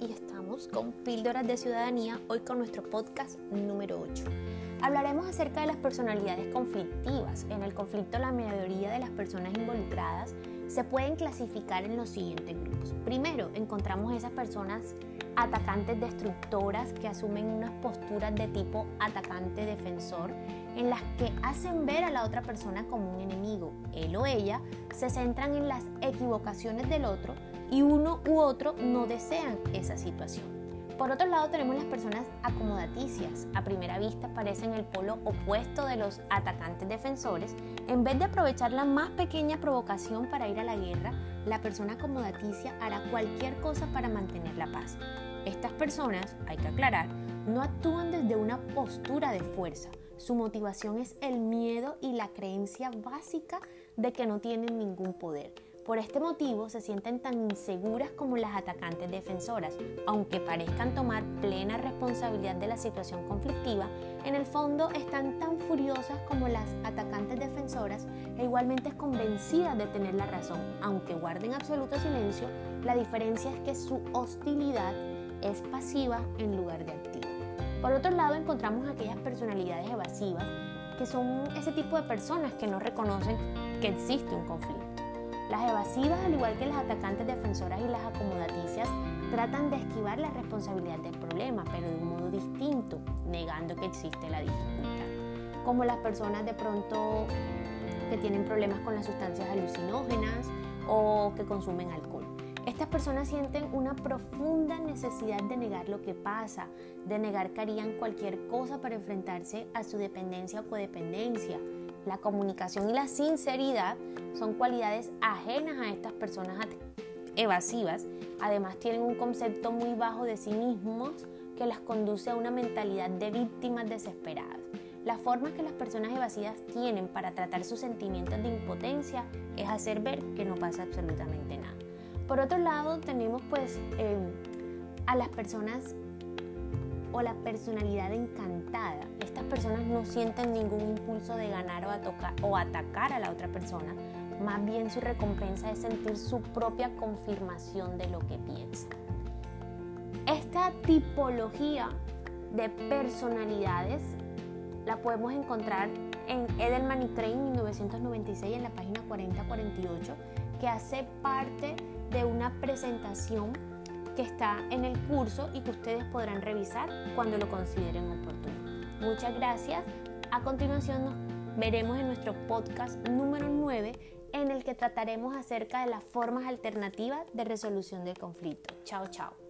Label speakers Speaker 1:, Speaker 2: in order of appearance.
Speaker 1: y estamos con Píldoras de Ciudadanía, hoy con nuestro podcast número 8. Hablaremos acerca de las personalidades conflictivas. En el conflicto la mayoría de las personas involucradas se pueden clasificar en los siguientes grupos. Primero, encontramos esas personas atacantes destructoras que asumen unas posturas de tipo atacante defensor en las que hacen ver a la otra persona como un enemigo. Él o ella se centran en las equivocaciones del otro y uno u otro no desean esa situación. Por otro lado tenemos las personas acomodaticias. A primera vista parecen el polo opuesto de los atacantes defensores. En vez de aprovechar la más pequeña provocación para ir a la guerra, la persona acomodaticia hará cualquier cosa para mantener la paz. Estas personas, hay que aclarar, no actúan desde una postura de fuerza. Su motivación es el miedo y la creencia básica de que no tienen ningún poder. Por este motivo se sienten tan inseguras como las atacantes defensoras. Aunque parezcan tomar plena responsabilidad de la situación conflictiva, en el fondo están tan furiosas como las atacantes defensoras e igualmente convencidas de tener la razón. Aunque guarden absoluto silencio, la diferencia es que su hostilidad es pasiva en lugar de activa. Por otro lado, encontramos aquellas personalidades evasivas que son ese tipo de personas que no reconocen que existe un conflicto. Las evasivas, al igual que las atacantes defensoras y las acomodaticias, tratan de esquivar la responsabilidad del problema, pero de un modo distinto, negando que existe la dificultad. Como las personas de pronto que tienen problemas con las sustancias alucinógenas o que consumen alcohol. Estas personas sienten una profunda necesidad de negar lo que pasa, de negar que harían cualquier cosa para enfrentarse a su dependencia o codependencia, la comunicación y la sinceridad son cualidades ajenas a estas personas evasivas. Además tienen un concepto muy bajo de sí mismos que las conduce a una mentalidad de víctimas desesperadas. La forma que las personas evasivas tienen para tratar sus sentimientos de impotencia es hacer ver que no pasa absolutamente nada. Por otro lado, tenemos pues eh, a las personas o la personalidad encantada. Estas personas no sienten ningún impulso de ganar o, o atacar a la otra persona. Más bien su recompensa es sentir su propia confirmación de lo que piensa. Esta tipología de personalidades la podemos encontrar en Edelman y Crane 1996 en la página 4048 que hace parte de una presentación que está en el curso y que ustedes podrán revisar cuando lo consideren oportuno. Muchas gracias. A continuación nos veremos en nuestro podcast número 9 en el que trataremos acerca de las formas alternativas de resolución del conflicto. Chao, chao.